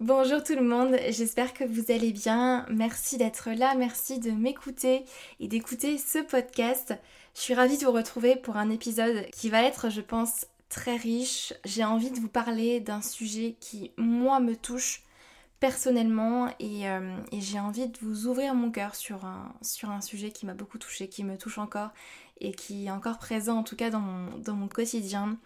Bonjour tout le monde, j'espère que vous allez bien. Merci d'être là, merci de m'écouter et d'écouter ce podcast. Je suis ravie de vous retrouver pour un épisode qui va être, je pense, très riche. J'ai envie de vous parler d'un sujet qui, moi, me touche personnellement et, euh, j'ai envie de vous ouvrir mon cœur sur un, sujet qui m'a beaucoup touché, qui me touche encore et qui est encore présent en tout cas dans mon quotidien.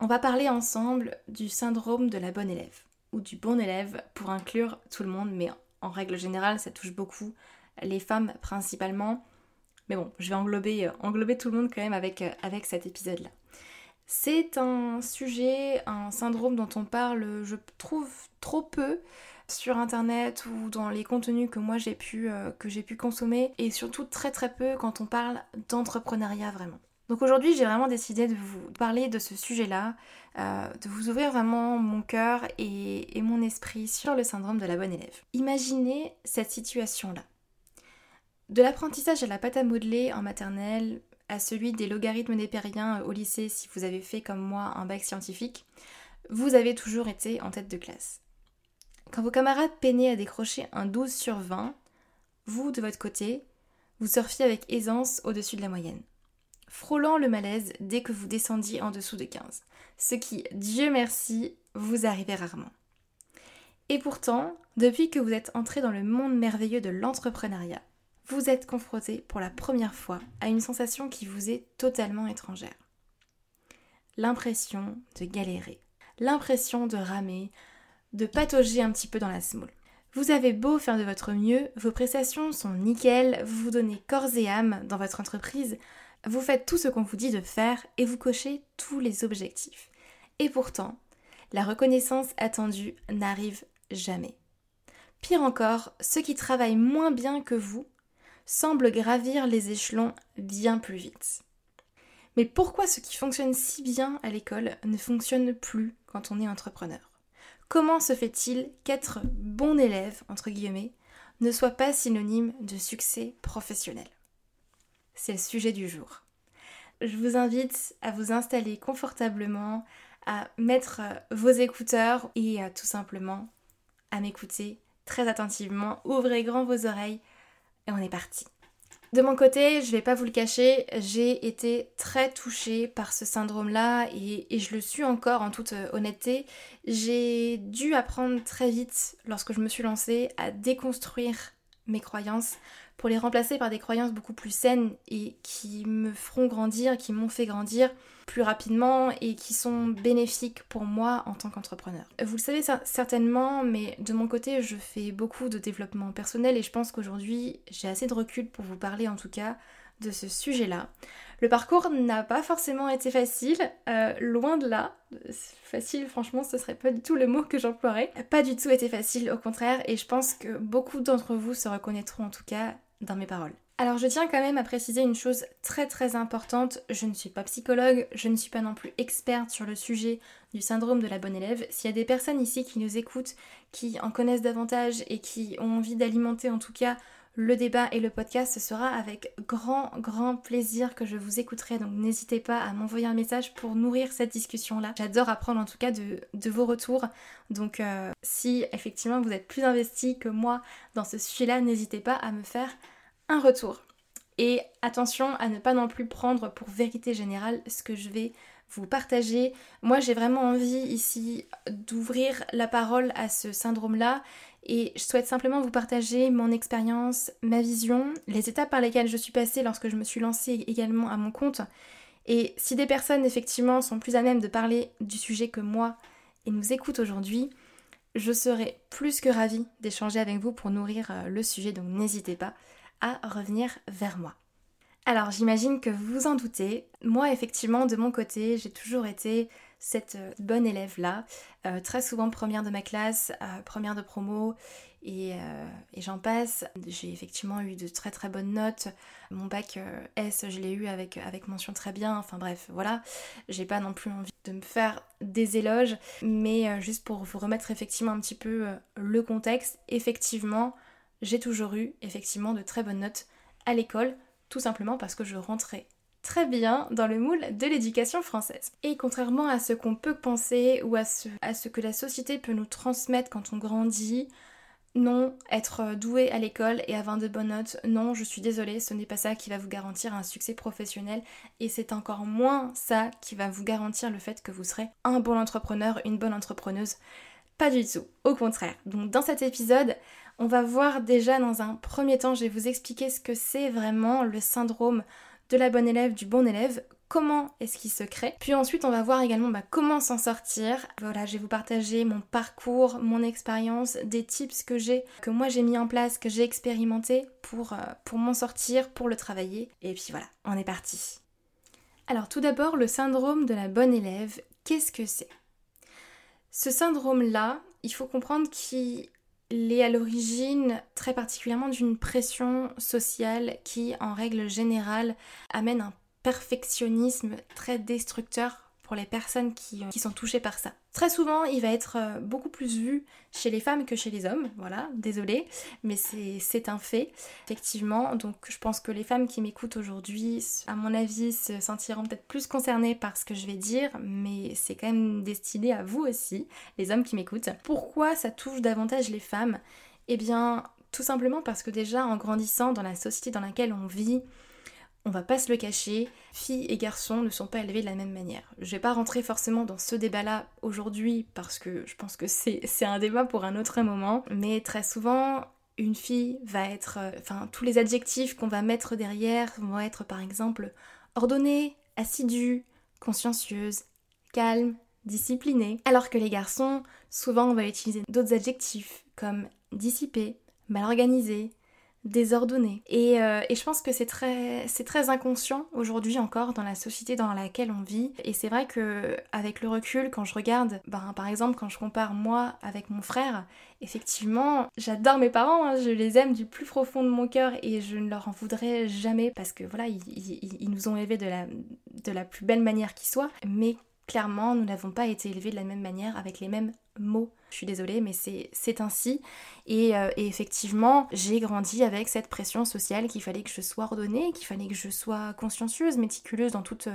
On va parler ensemble du syndrome de la bonne élève ou du bon élève pour inclure tout le monde, mais en règle générale, ça touche beaucoup les femmes principalement. Mais bon, je vais englober, euh, englober tout le monde quand même avec, euh, avec cet épisode-là. C'est un sujet, un syndrome dont on parle, je trouve, trop peu sur internet ou dans les contenus que moi j'ai pu, euh, que j'ai pu consommer et surtout très très peu quand on parle d'entrepreneuriat vraiment. Donc aujourd'hui, j'ai vraiment décidé de vous parler de ce sujet-là, euh, de vous ouvrir vraiment mon cœur et, mon esprit sur le syndrome de la bonne élève. Imaginez cette situation-là. De l'apprentissage à la pâte à modeler en maternelle, à celui des logarithmes népériens au lycée si vous avez fait comme moi un bac scientifique, vous avez toujours été en tête de classe. Quand vos camarades peinaient à décrocher un 12 sur 20, vous, de votre côté, vous surfiez avec aisance au-dessus de la moyenne frôlant le malaise dès que vous descendiez en dessous de 15. Ce qui, Dieu merci, vous arrivait rarement. Et pourtant, depuis que vous êtes entré dans le monde merveilleux de l'entrepreneuriat, vous êtes confronté pour la première fois à une sensation qui vous est totalement étrangère. L'impression de galérer, l'impression de ramer, de patauger un petit peu dans la smoule. Vous avez beau faire de votre mieux, vos prestations sont nickel, vous vous donnez corps et âme dans votre entreprise, vous faites tout ce qu'on vous dit de faire et vous cochez tous les objectifs. Et pourtant, la reconnaissance attendue n'arrive jamais. Pire encore, ceux qui travaillent moins bien que vous semblent gravir les échelons bien plus vite. Mais pourquoi ce qui fonctionne si bien à l'école ne fonctionne plus quand on est entrepreneur? Comment se fait-il qu'être bon élève, entre guillemets, ne soit pas synonyme de succès professionnel? C'est le sujet du jour. Je vous invite à vous installer confortablement, à mettre euh, vos écouteurs et tout simplement à m'écouter très attentivement. Ouvrez grand vos oreilles et on est parti. De mon côté, je vais pas vous le cacher, j'ai été très touchée par ce syndrome-là et, et, je le suis encore en toute euh, honnêteté. J'ai dû apprendre très vite, lorsque je me suis lancée, à déconstruire mes croyances pour les remplacer par des croyances beaucoup plus saines et qui me feront grandir, qui m'ont fait grandir plus rapidement et qui sont bénéfiques pour moi en tant qu'entrepreneur. Vous le savez certainement, mais de mon côté, je fais beaucoup de développement personnel et je pense qu'aujourd'hui, j'ai assez de recul pour vous parler en tout cas de ce sujet-là. Le parcours n'a pas forcément été facile, euh, loin de là. Facile, franchement, ce serait pas du tout le mot que j'emploierais. Pas du tout été facile, au contraire, et je pense que beaucoup d'entre vous se reconnaîtront en tout cas dans mes paroles. Alors je tiens quand même à préciser une chose très très importante, je ne suis pas psychologue, je ne suis pas non plus experte sur le sujet du syndrome de la bonne élève. S'il y a des personnes ici qui nous écoutent, qui en connaissent davantage et qui ont envie d'alimenter en tout cas le débat et le podcast, ce sera avec grand grand plaisir que je vous écouterai. Donc n'hésitez pas à m'envoyer un message pour nourrir cette discussion-là. J'adore apprendre en tout cas de, vos retours. Donc euh, si effectivement vous êtes plus investi que moi dans ce sujet-là, n'hésitez pas à me faire un retour. Et attention à ne pas non plus prendre pour vérité générale ce que je vais vous partager. Moi j'ai vraiment envie ici d'ouvrir la parole à ce syndrome-là et je souhaite simplement vous partager mon expérience, ma vision, les étapes par lesquelles je suis passée lorsque je me suis lancée également à mon compte. Et si des personnes effectivement sont plus à même de parler du sujet que moi et nous écoutent aujourd'hui, je serai plus que ravie d'échanger avec vous pour nourrir euh, le sujet, donc n'hésitez pas à revenir vers moi. Alors j'imagine que vous vous en doutez, moi effectivement de mon côté j'ai toujours été cette euh, bonne élève-là, euh, très souvent première de ma classe, première de promo, et, j'en passe. J'ai effectivement eu de très très bonnes notes. Mon bac S, je l'ai eu avec, avec mention très bien. Enfin bref, voilà. J'ai pas non plus envie de me faire des éloges, mais juste pour vous remettre effectivement un petit peu le contexte, effectivement, j'ai toujours eu effectivement de très bonnes notes à l'école, tout simplement parce que je rentrais très bien dans le moule de l'éducation française. Et contrairement à ce qu'on peut penser ou à ce, à ce que la société peut nous transmettre quand on grandit, non, être doué à l'école et avoir de bonnes notes, non, je suis désolée, ce n'est pas ça qui va vous garantir un succès professionnel et c'est encore moins ça qui va vous garantir le fait que vous serez un bon entrepreneur, une bonne entrepreneuse. Pas du tout, au contraire. Donc dans cet épisode, on va voir déjà dans un premier temps, je vais vous expliquer ce que c'est vraiment le syndrome de la bonne élève, du bon élève, comment est-ce qu'il se crée. Puis ensuite, on va voir également bah, comment s'en sortir. Voilà, je vais vous partager mon parcours, mon expérience, des tips que j'ai, que moi j'ai mis en place, que j'ai expérimenté pour, euh, pour m'en sortir, pour le travailler. Et puis voilà, on est parti. Alors tout d'abord, le syndrome de la bonne élève, qu'est-ce que c'est? Ce syndrome-là, il faut comprendre qu'il est à l'origine très particulièrement d'une pression sociale qui, en règle générale, amène un perfectionnisme très destructeur les personnes qui, qui, sont touchées par ça. Très souvent, il va être euh, beaucoup plus vu chez les femmes que chez les hommes, voilà, désolé, mais c'est un fait, effectivement. Donc je pense que les femmes qui m'écoutent aujourd'hui, à mon avis, se sentiront peut-être plus concernées par ce que je vais dire, mais c'est quand même destiné à vous aussi, les hommes qui m'écoutent. Pourquoi ça touche davantage les femmes? Eh bien, tout simplement parce que déjà, en grandissant dans la société dans laquelle on vit, on va pas se le cacher, filles et garçons ne sont pas élevés de la même manière. Je vais pas rentrer forcément dans ce débat-là aujourd'hui parce que je pense que c'est un débat pour un autre moment, mais très souvent, une fille va être. Euh, enfin, tous les adjectifs qu'on va mettre derrière vont être par exemple ordonnée, assidue, consciencieuse, calme, disciplinée. Alors que les garçons, souvent, on va utiliser d'autres adjectifs comme dissipé, mal organisé, désordonnée. Et, euh, et, je pense que c'est très, c'est très inconscient aujourd'hui encore dans la société dans laquelle on vit. Et c'est vrai que avec le recul, quand je regarde, ben, par exemple, quand je compare moi avec mon frère, effectivement, j'adore mes parents, hein, je les aime du plus profond de mon cœur et je ne leur en voudrais jamais parce que voilà, ils, ils, ils nous ont élevés de la, de la plus belle manière qui soit. Mais clairement, nous n'avons pas été élevés de la même manière, avec les mêmes mots. Je suis désolée, mais c'est ainsi. Euh, et, effectivement, j'ai grandi avec cette pression sociale qu'il fallait que je sois ordonnée, qu'il fallait que je sois consciencieuse, méticuleuse dans toutes,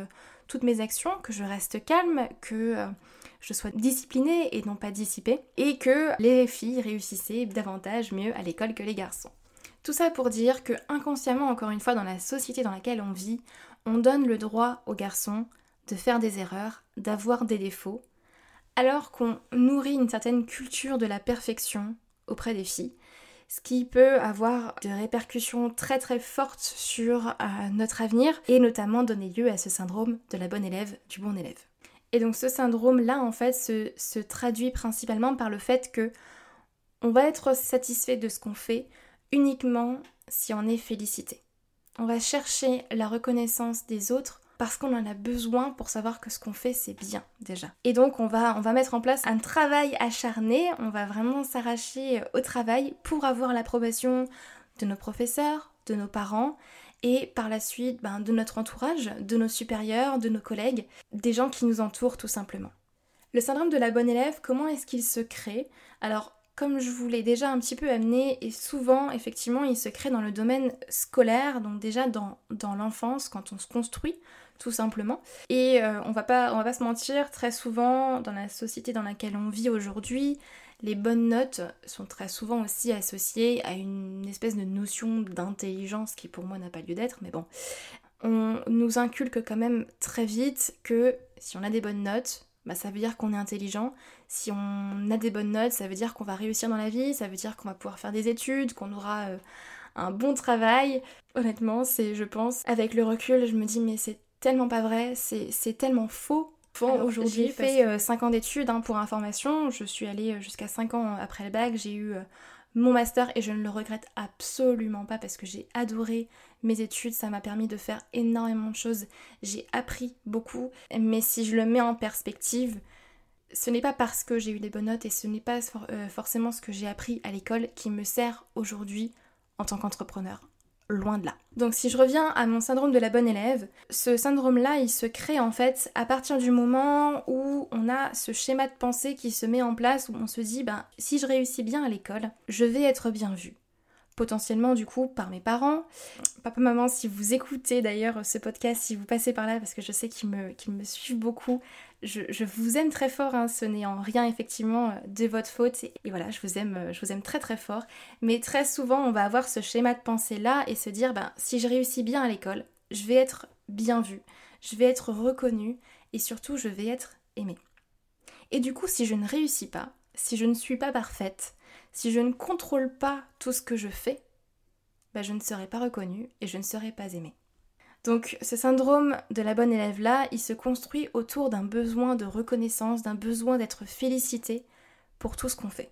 toutes mes actions, que je reste calme, que euh, je sois disciplinée et non pas dissipée, et que les filles réussissaient davantage mieux à l'école que les garçons. Tout ça pour dire que inconsciemment, encore une fois, dans la société dans laquelle on vit, on donne le droit aux garçons de faire des erreurs, d'avoir des défauts, alors qu'on nourrit une certaine culture de la perfection auprès des filles, ce qui peut avoir des répercussions très très fortes sur euh, notre avenir et notamment donner lieu à ce syndrome de la bonne élève, du bon élève. Et donc ce syndrome-là, en fait, se, se, traduit principalement par le fait que on va être satisfait de ce qu'on fait uniquement si on est félicité. On va chercher la reconnaissance des autres parce qu'on en a besoin pour savoir que ce qu'on fait c'est bien déjà. Et donc on va, mettre en place un travail acharné, on va vraiment s'arracher au travail pour avoir l'approbation de nos professeurs, de nos parents et par la suite ben, de notre entourage, de nos supérieurs, de nos collègues, des gens qui nous entourent tout simplement. Le syndrome de la bonne élève, comment est-ce qu'il se crée? Alors comme je vous l'ai déjà un petit peu amené, et souvent, effectivement, il se crée dans le domaine scolaire, donc déjà dans l'enfance, quand on se construit, tout simplement. Et euh, on, va pas, on va pas se mentir, très souvent, dans la société dans laquelle on vit aujourd'hui, les bonnes notes sont très souvent aussi associées à une espèce de notion d'intelligence qui pour moi n'a pas lieu d'être, mais bon. On nous inculque quand même très vite que si on a des bonnes notes, bah, ça veut dire qu'on est intelligent. Si on a des bonnes notes, ça veut dire qu'on va réussir dans la vie, ça veut dire qu'on va pouvoir faire des études, qu'on aura euh, un bon travail. Honnêtement, c'est, je pense, avec le recul, je me dis, mais c'est tellement pas vrai, c'est tellement faux. Aujourd'hui, j'ai fait 5 euh, ans d'études hein, pour information, je suis allée euh, jusqu'à 5 ans après le bac, j'ai eu mon master et je ne le regrette absolument pas parce que j'ai adoré mes études, ça m'a permis de faire énormément de choses, j'ai appris beaucoup, mais si je le mets en perspective, ce n'est pas parce que j'ai eu des bonnes notes et ce n'est pas euh, forcément ce que j'ai appris à l'école qui me sert aujourd'hui en tant qu'entrepreneur. Loin de là. Donc si je reviens à mon syndrome de la bonne élève, ce syndrome-là, il se crée en fait à partir du moment où on a ce schéma de pensée qui se met en place, où on se dit, ben si je réussis bien à l'école, je vais être bien vue potentiellement du coup par mes parents. Papa, maman, si vous écoutez d'ailleurs ce podcast, si vous passez par là, parce que je sais qu'ils me, me suivent beaucoup, je, vous aime très fort, hein. ce n'est en rien effectivement de votre faute, et, voilà, je vous, aime, je vous aime très très fort. Mais très souvent, on va avoir ce schéma de pensée là et se dire, ben, si je réussis bien à l'école, je vais être bien vue, je vais être reconnue, et surtout, je vais être aimée. Et du coup, si je ne réussis pas, si je ne suis pas parfaite, si je ne contrôle pas tout ce que je fais, bah, je ne serai pas reconnue et je ne serai pas aimée. Donc ce syndrome de la bonne élève là, il se construit autour d'un besoin de reconnaissance, d'un besoin d'être félicité pour tout ce qu'on fait.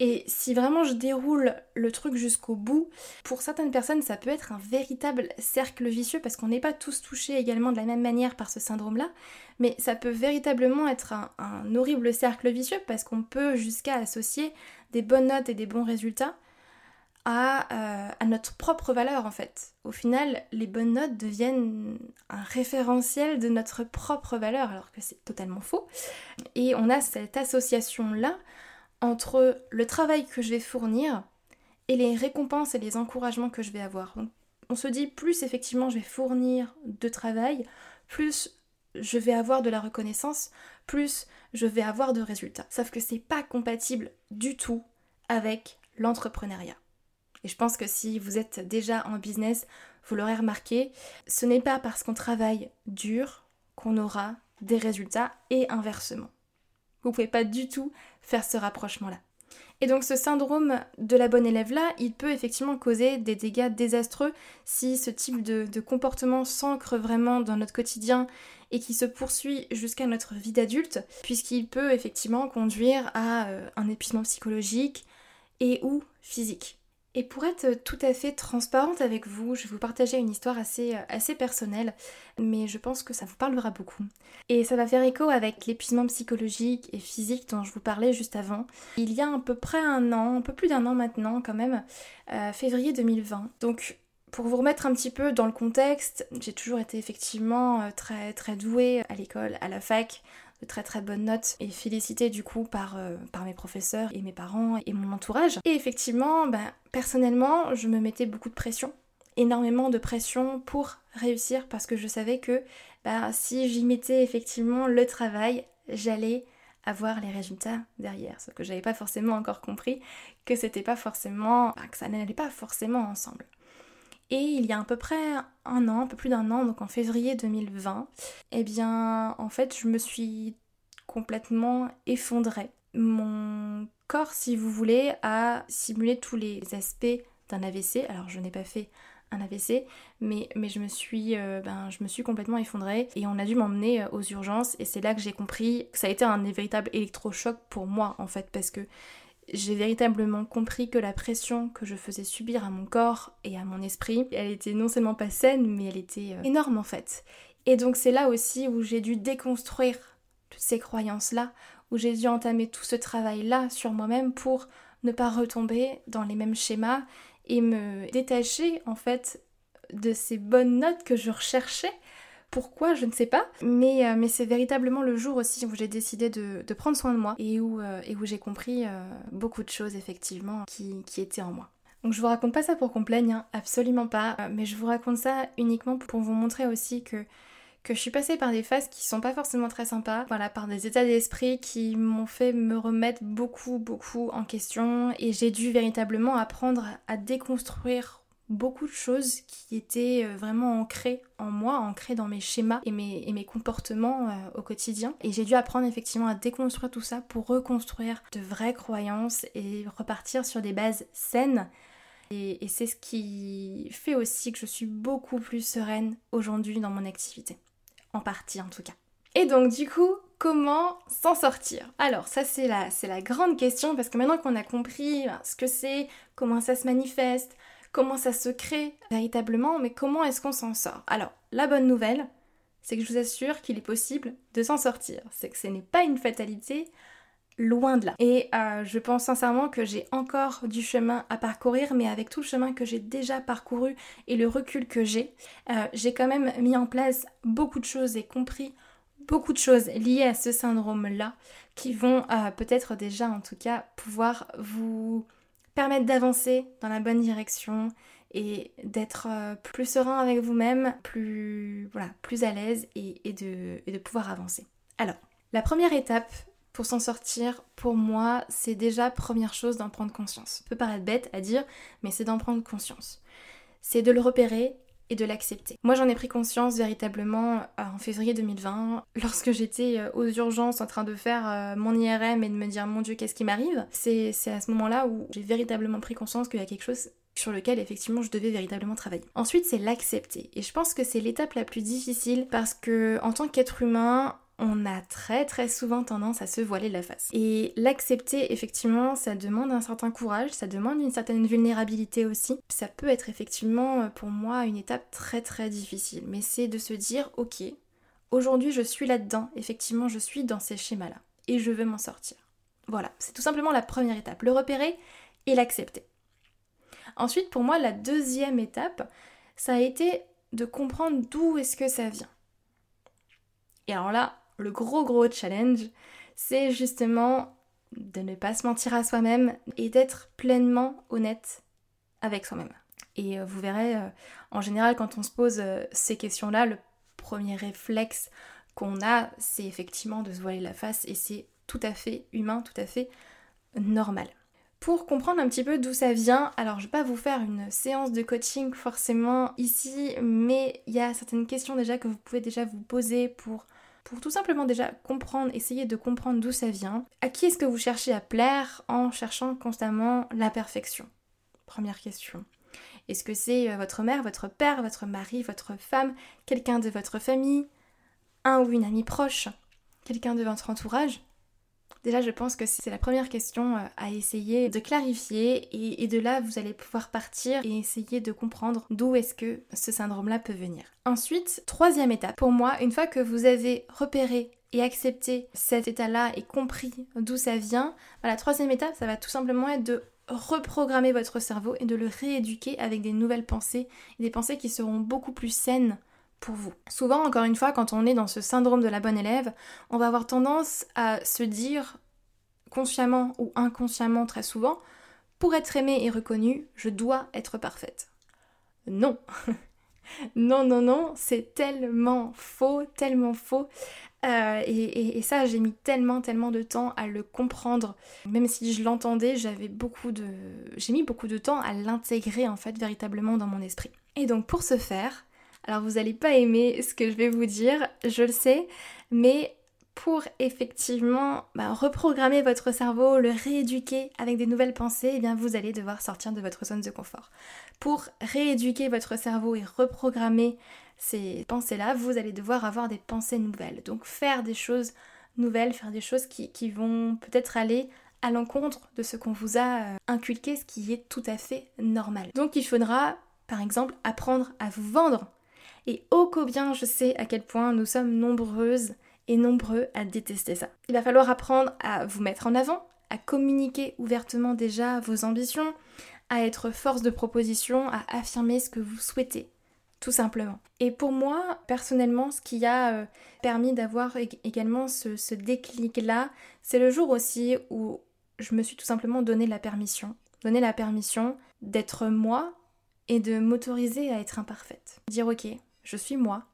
Et si vraiment je déroule le truc jusqu'au bout, pour certaines personnes, ça peut être un véritable cercle vicieux parce qu'on n'est pas tous touchés également de la même manière par ce syndrome-là, mais ça peut véritablement être un, horrible cercle vicieux parce qu'on peut jusqu'à associer des bonnes notes et des bons résultats à, euh, à, notre propre valeur en fait. Au final, les bonnes notes deviennent un référentiel de notre propre valeur alors que c'est totalement faux. Et on a cette association-là entre le travail que je vais fournir et les récompenses et les encouragements que je vais avoir. on se dit plus effectivement je vais fournir de travail, plus je vais avoir de la reconnaissance, plus je vais avoir de résultats. Sauf que c'est pas compatible du tout avec l'entrepreneuriat. Et je pense que si vous êtes déjà en business, vous l'aurez remarqué, ce n'est pas parce qu'on travaille dur qu'on aura des résultats et inversement. Vous pouvez pas du tout faire ce rapprochement-là. Et donc ce syndrome de la bonne élève-là, il peut effectivement causer des dégâts désastreux si ce type de, comportement s'ancre vraiment dans notre quotidien et qui se poursuit jusqu'à notre vie d'adulte, puisqu'il peut effectivement conduire à euh, un épuisement psychologique et ou physique. Et pour être tout à fait transparente avec vous, je vais vous partager une histoire assez, euh, assez personnelle, mais je pense que ça vous parlera beaucoup. Et ça va faire écho avec l'épuisement psychologique et physique dont je vous parlais juste avant. Il y a à peu près un an, un peu plus d'un an maintenant quand même, euh, février 2020. Donc pour vous remettre un petit peu dans le contexte, j'ai toujours été effectivement euh, très très douée à l'école, à la fac de très très bonnes notes et félicitée du coup par, euh, par mes professeurs et mes parents et mon entourage. Et effectivement, ben, personnellement, je me mettais beaucoup de pression, énormément de pression pour réussir parce que je savais que ben, si j'y mettais effectivement le travail, j'allais avoir les résultats derrière. Sauf que j'avais pas forcément encore compris que c'était pas forcément, ben, que ça n'allait pas forcément ensemble. Et il y a à peu près un an, un peu plus d'un an, donc en février 2020, eh bien en fait je me suis complètement effondrée. Mon corps, si vous voulez, a simulé tous les aspects d'un AVC. Alors je n'ai pas fait un AVC, mais, je, me suis, euh, ben, je me suis complètement effondrée et on a dû m'emmener euh, aux urgences et c'est là que j'ai compris que ça a été un véritable électrochoc pour moi en fait parce que j'ai véritablement compris que la pression que je faisais subir à mon corps et à mon esprit, elle était non seulement pas saine, mais elle était euh, énorme en fait. Et donc c'est là aussi où j'ai dû déconstruire toutes ces croyances-là, où j'ai dû entamer tout ce travail-là sur moi-même pour ne pas retomber dans les mêmes schémas et me détacher en fait de ces bonnes notes que je recherchais pourquoi, je ne sais pas. Mais, euh, mais c'est véritablement le jour aussi où j'ai décidé de, prendre soin de moi et où, euh, j'ai compris euh, beaucoup de choses effectivement qui, étaient en moi. Donc je vous raconte pas ça pour qu'on plaigne, hein, absolument pas. mais je vous raconte ça uniquement pour vous montrer aussi que que je suis passée par des phases qui sont pas forcément très sympas, voilà, par des états d'esprit qui m'ont fait me remettre beaucoup, beaucoup en question et j'ai dû véritablement apprendre à déconstruire beaucoup de choses qui étaient euh, vraiment ancrées en moi, ancrées dans mes schémas et mes, et mes comportements euh, au quotidien. Et j'ai dû apprendre effectivement à déconstruire tout ça pour reconstruire de vraies croyances et repartir sur des bases saines. Et, c'est ce qui fait aussi que je suis beaucoup plus sereine aujourd'hui dans mon activité. En partie en tout cas. Et donc du coup, comment s'en sortir? Alors ça c'est la, la grande question parce que maintenant qu'on a compris ce que c'est, comment ça se manifeste, comment ça se crée véritablement, mais comment est-ce qu'on s'en sort? Alors la bonne nouvelle, c'est que je vous assure qu'il est possible de s'en sortir. C'est que ce n'est pas une fatalité, loin de là. Et euh, je pense sincèrement que j'ai encore du chemin à parcourir, mais avec tout le chemin que j'ai déjà parcouru et le recul que j'ai, euh, j'ai quand même mis en place beaucoup de choses et compris beaucoup de choses liées à ce syndrome-là qui vont euh, peut-être déjà en tout cas pouvoir vous permettre d'avancer dans la bonne direction et d'être euh, plus serein avec vous-même, plus, voilà, plus à l'aise et, de, et de pouvoir avancer. Alors, la première étape pour s'en sortir, pour moi, c'est déjà première chose d'en prendre conscience. Ça peut paraître bête à dire, mais c'est d'en prendre conscience. C'est de le repérer et de l'accepter. Moi j'en ai pris conscience véritablement euh, en février 2020 lorsque j'étais euh, aux urgences en train de faire euh, mon IRM et de me dire mon dieu qu'est-ce qui m'arrive? C'est à ce moment-là où j'ai véritablement pris conscience qu'il y a quelque chose sur lequel effectivement je devais véritablement travailler. Ensuite c'est l'accepter et je pense que c'est l'étape la plus difficile parce que en tant qu'être humain on a très très souvent tendance à se voiler la face. Et l'accepter, effectivement, ça demande un certain courage, ça demande une certaine vulnérabilité aussi. Ça peut être effectivement pour moi une étape très très difficile, mais c'est de se dire, ok, aujourd'hui je suis là-dedans, effectivement je suis dans ces schémas-là, et je veux m'en sortir. Voilà, c'est tout simplement la première étape, le repérer et l'accepter. Ensuite, pour moi, la deuxième étape, ça a été de comprendre d'où est-ce que ça vient. Et alors là, le gros gros challenge, c'est justement de ne pas se mentir à soi-même et d'être pleinement honnête avec soi-même. Et euh, vous verrez, euh, en général, quand on se pose euh, ces questions-là, le premier réflexe qu'on a, c'est effectivement de se voiler la face et c'est tout à fait humain, tout à fait normal. Pour comprendre un petit peu d'où ça vient, alors je vais pas vous faire une séance de coaching forcément ici, mais il y a certaines questions déjà que vous pouvez déjà vous poser pour pour tout simplement déjà comprendre, essayer de comprendre d'où ça vient. À qui est-ce que vous cherchez à plaire en cherchant constamment la perfection? Première question. Est-ce que c'est euh, votre mère, votre père, votre mari, votre femme, quelqu'un de votre famille, un ou une amie proche, quelqu'un de votre entourage? Déjà, je pense que c'est la première question euh, à essayer de clarifier et, de là, vous allez pouvoir partir et essayer de comprendre d'où est-ce que ce syndrome-là peut venir. Ensuite, troisième étape, pour moi, une fois que vous avez repéré et accepté cet état-là et compris d'où ça vient, bah, la troisième étape, ça va tout simplement être de reprogrammer votre cerveau et de le rééduquer avec des nouvelles pensées, des pensées qui seront beaucoup plus saines vous. Souvent, encore une fois, quand on est dans ce syndrome de la bonne élève, on va avoir tendance à se dire, consciemment ou inconsciemment très souvent, pour être aimée et reconnue, je dois être parfaite. Non. non, non, non, c'est tellement faux, tellement faux. Euh, et, et, ça, j'ai mis tellement, tellement de temps à le comprendre. Même si je l'entendais, j'avais beaucoup de. J'ai mis beaucoup de temps à l'intégrer en fait véritablement dans mon esprit. Et donc pour ce faire, alors vous n'allez pas aimer ce que je vais vous dire, je le sais, mais pour effectivement bah, reprogrammer votre cerveau, le rééduquer avec des nouvelles pensées, eh bien vous allez devoir sortir de votre zone de confort. Pour rééduquer votre cerveau et reprogrammer ces pensées-là, vous allez devoir avoir des pensées nouvelles. Donc faire des choses nouvelles, faire des choses qui, vont peut-être aller à l'encontre de ce qu'on vous a euh, inculqué, ce qui est tout à fait normal. Donc il faudra, par exemple, apprendre à vous vendre et ô combien je sais à quel point nous sommes nombreuses et nombreux à détester ça. Il va falloir apprendre à vous mettre en avant, à communiquer ouvertement déjà vos ambitions, à être force de proposition, à affirmer ce que vous souhaitez, tout simplement. Et pour moi, personnellement, ce qui a euh, permis d'avoir également ce, ce déclic-là, c'est le jour aussi où je me suis tout simplement donné la permission, donné la permission d'être moi et de m'autoriser à être imparfaite. Dire ok, je suis moi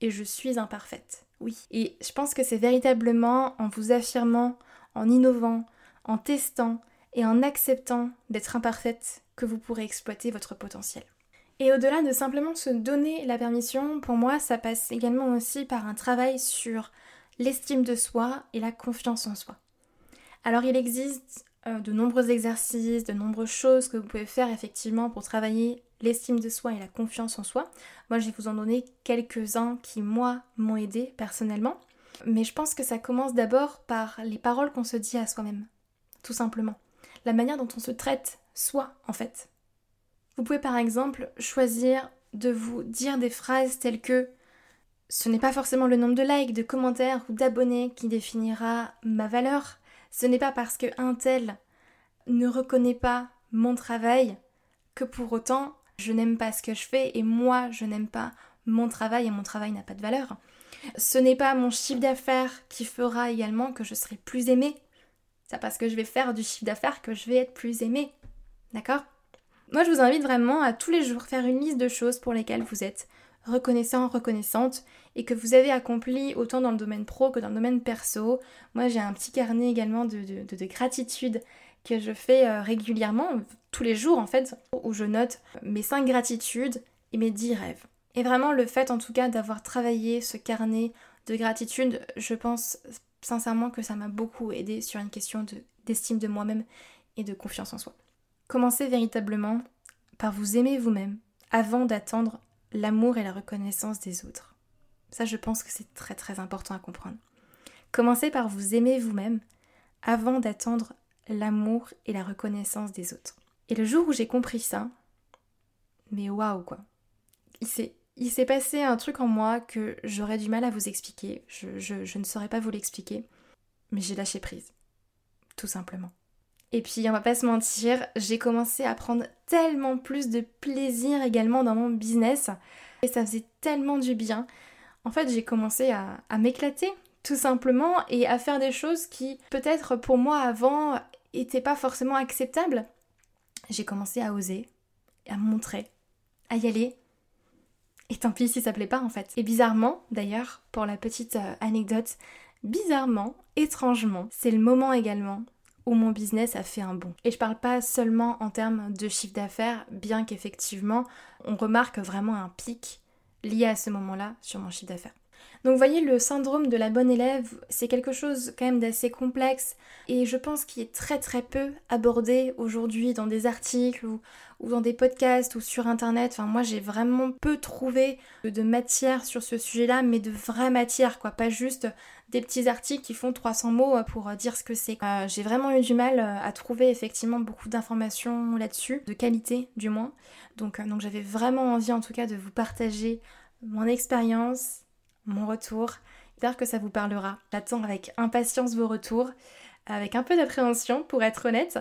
et je suis imparfaite. Oui. Et je pense que c'est véritablement en vous affirmant, en innovant, en testant et en acceptant d'être imparfaite que vous pourrez exploiter votre potentiel. Et au-delà de simplement se donner la permission, pour moi, ça passe également aussi par un travail sur l'estime de soi et la confiance en soi. Alors il existe de nombreux exercices, de nombreuses choses que vous pouvez faire effectivement pour travailler l'estime de soi et la confiance en soi. Moi, je vais vous en donner quelques-uns qui, moi, m'ont aidé personnellement. Mais je pense que ça commence d'abord par les paroles qu'on se dit à soi-même, tout simplement. La manière dont on se traite soi, en fait. Vous pouvez par exemple choisir de vous dire des phrases telles que ce n'est pas forcément le nombre de likes, de commentaires ou d'abonnés qui définira ma valeur. Ce n'est pas parce qu'un tel ne reconnaît pas mon travail que pour autant je n'aime pas ce que je fais et moi je n'aime pas mon travail et mon travail n'a pas de valeur. Ce n'est pas mon chiffre d'affaires qui fera également que je serai plus aimée. C'est parce que je vais faire du chiffre d'affaires que je vais être plus aimée. D'accord? Moi je vous invite vraiment à tous les jours faire une liste de choses pour lesquelles vous êtes reconnaissant, reconnaissante et que vous avez accompli autant dans le domaine pro que dans le domaine perso. Moi j'ai un petit carnet également de, de, gratitude que je fais euh, régulièrement, tous les jours en fait, où je note mes 5 gratitudes et mes 10 rêves. Et vraiment le fait en tout cas d'avoir travaillé ce carnet de gratitude, je pense sincèrement que ça m'a beaucoup aidé sur une question d'estime de moi-même et de confiance en soi. Commencez véritablement par vous aimer vous-même avant d'attendre l'amour et la reconnaissance des autres. Ça, je pense que c'est très très important à comprendre. Commencez par vous aimer vous-même avant d'attendre l'amour et la reconnaissance des autres. Et le jour où j'ai compris ça, mais waouh quoi. Il s'est, passé un truc en moi que j'aurais du mal à vous expliquer. Je, je ne saurais pas vous l'expliquer. Mais j'ai lâché prise. Tout simplement. Et puis on va pas se mentir, j'ai commencé à prendre tellement plus de plaisir également dans mon business. Et ça faisait tellement du bien. En fait, j'ai commencé à, m'éclater, tout simplement, et à faire des choses qui, peut-être pour moi avant, n'étaient pas forcément acceptables. J'ai commencé à oser, à me montrer, à y aller. Et tant pis si ça plaît pas en fait. Et bizarrement, d'ailleurs, pour la petite euh, anecdote, bizarrement, étrangement, c'est le moment également où mon business a fait un bond. Et je parle pas seulement en termes de chiffre d'affaires, bien qu'effectivement on remarque vraiment un pic lié à ce moment-là sur mon chiffre d'affaires. Donc vous voyez, le syndrome de la bonne élève, c'est quelque chose quand même d'assez complexe et je pense qu'il est très très peu abordé aujourd'hui dans des articles ou, dans des podcasts ou sur internet. Moi j'ai vraiment peu trouvé de matière sur ce sujet-là, mais de vraie matière quoi, pas juste des petits articles qui font 300 mots pour dire ce que c'est. Euh, j'ai vraiment eu du mal à trouver effectivement beaucoup d'informations là-dessus, de qualité du moins. Euh, donc j'avais vraiment envie en tout cas de vous partager mon expérience, mon retour. J'espère que ça vous parlera. J'attends avec impatience vos retours, avec un peu d'appréhension pour être honnête,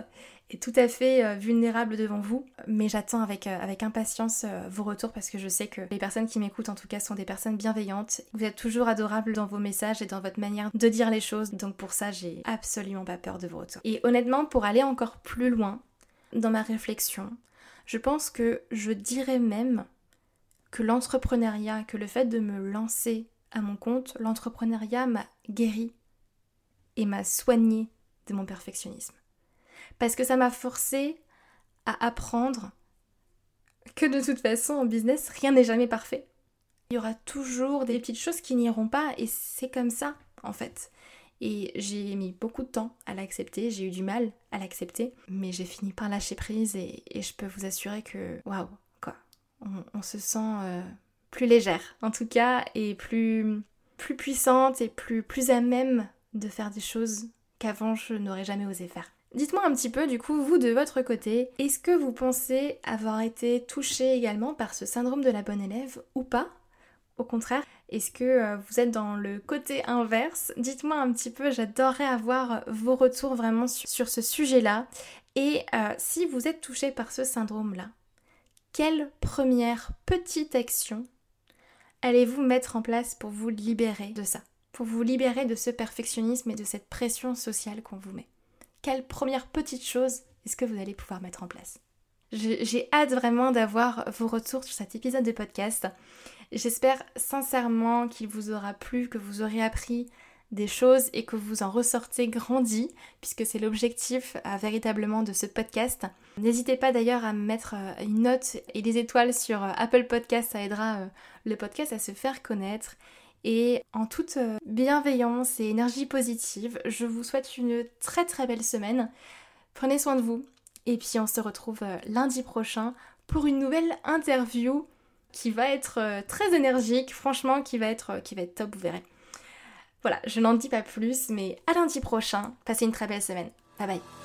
et tout à fait euh, vulnérable devant vous. Mais j'attends avec, euh, avec impatience euh, vos retours parce que je sais que les personnes qui m'écoutent en tout cas sont des personnes bienveillantes. Vous êtes toujours adorables dans vos messages et dans votre manière de dire les choses. Donc pour ça, j'ai absolument pas peur de vos retours. Et honnêtement, pour aller encore plus loin dans ma réflexion, je pense que je dirais même que l'entrepreneuriat, que le fait de me lancer à mon compte, l'entrepreneuriat m'a guéri et m'a soigné de mon perfectionnisme. Parce que ça m'a forcé à apprendre que de toute façon en business, rien n'est jamais parfait. Il y aura toujours des petites choses qui n'iront pas et c'est comme ça en fait. Et j'ai mis beaucoup de temps à l'accepter, j'ai eu du mal à l'accepter, mais j'ai fini par lâcher prise et, je peux vous assurer que waouh, on, se sent euh, plus légère en tout cas et plus, plus puissante et plus, plus à même de faire des choses qu'avant je n'aurais jamais osé faire. Dites-moi un petit peu du coup, vous de votre côté, est-ce que vous pensez avoir été touché également par ce syndrome de la bonne élève ou pas? Au contraire, est-ce que euh, vous êtes dans le côté inverse? Dites-moi un petit peu, j'adorerais avoir vos retours vraiment sur, ce sujet-là. Et euh, si vous êtes touché par ce syndrome-là, quelle première petite action allez-vous mettre en place pour vous libérer de ça Pour vous libérer de ce perfectionnisme et de cette pression sociale qu'on vous met? Quelle première petite chose est-ce que vous allez pouvoir mettre en place? J'ai hâte vraiment d'avoir vos retours sur cet épisode de podcast. J'espère sincèrement qu'il vous aura plu, que vous aurez appris des choses et que vous en ressortez grandi, puisque c'est l'objectif euh, véritablement de ce podcast. N'hésitez pas d'ailleurs à me mettre euh, une note et des étoiles sur euh, Apple Podcast, ça aidera le podcast à se faire connaître. Et en toute bienveillance et énergie positive, je vous souhaite une très très belle semaine. Prenez soin de vous et puis on se retrouve lundi prochain pour une nouvelle interview qui va être très énergique, franchement qui va être, qui va être top, vous verrez. Voilà, je n'en dis pas plus, mais à lundi prochain. Passez une très belle semaine. Bye bye.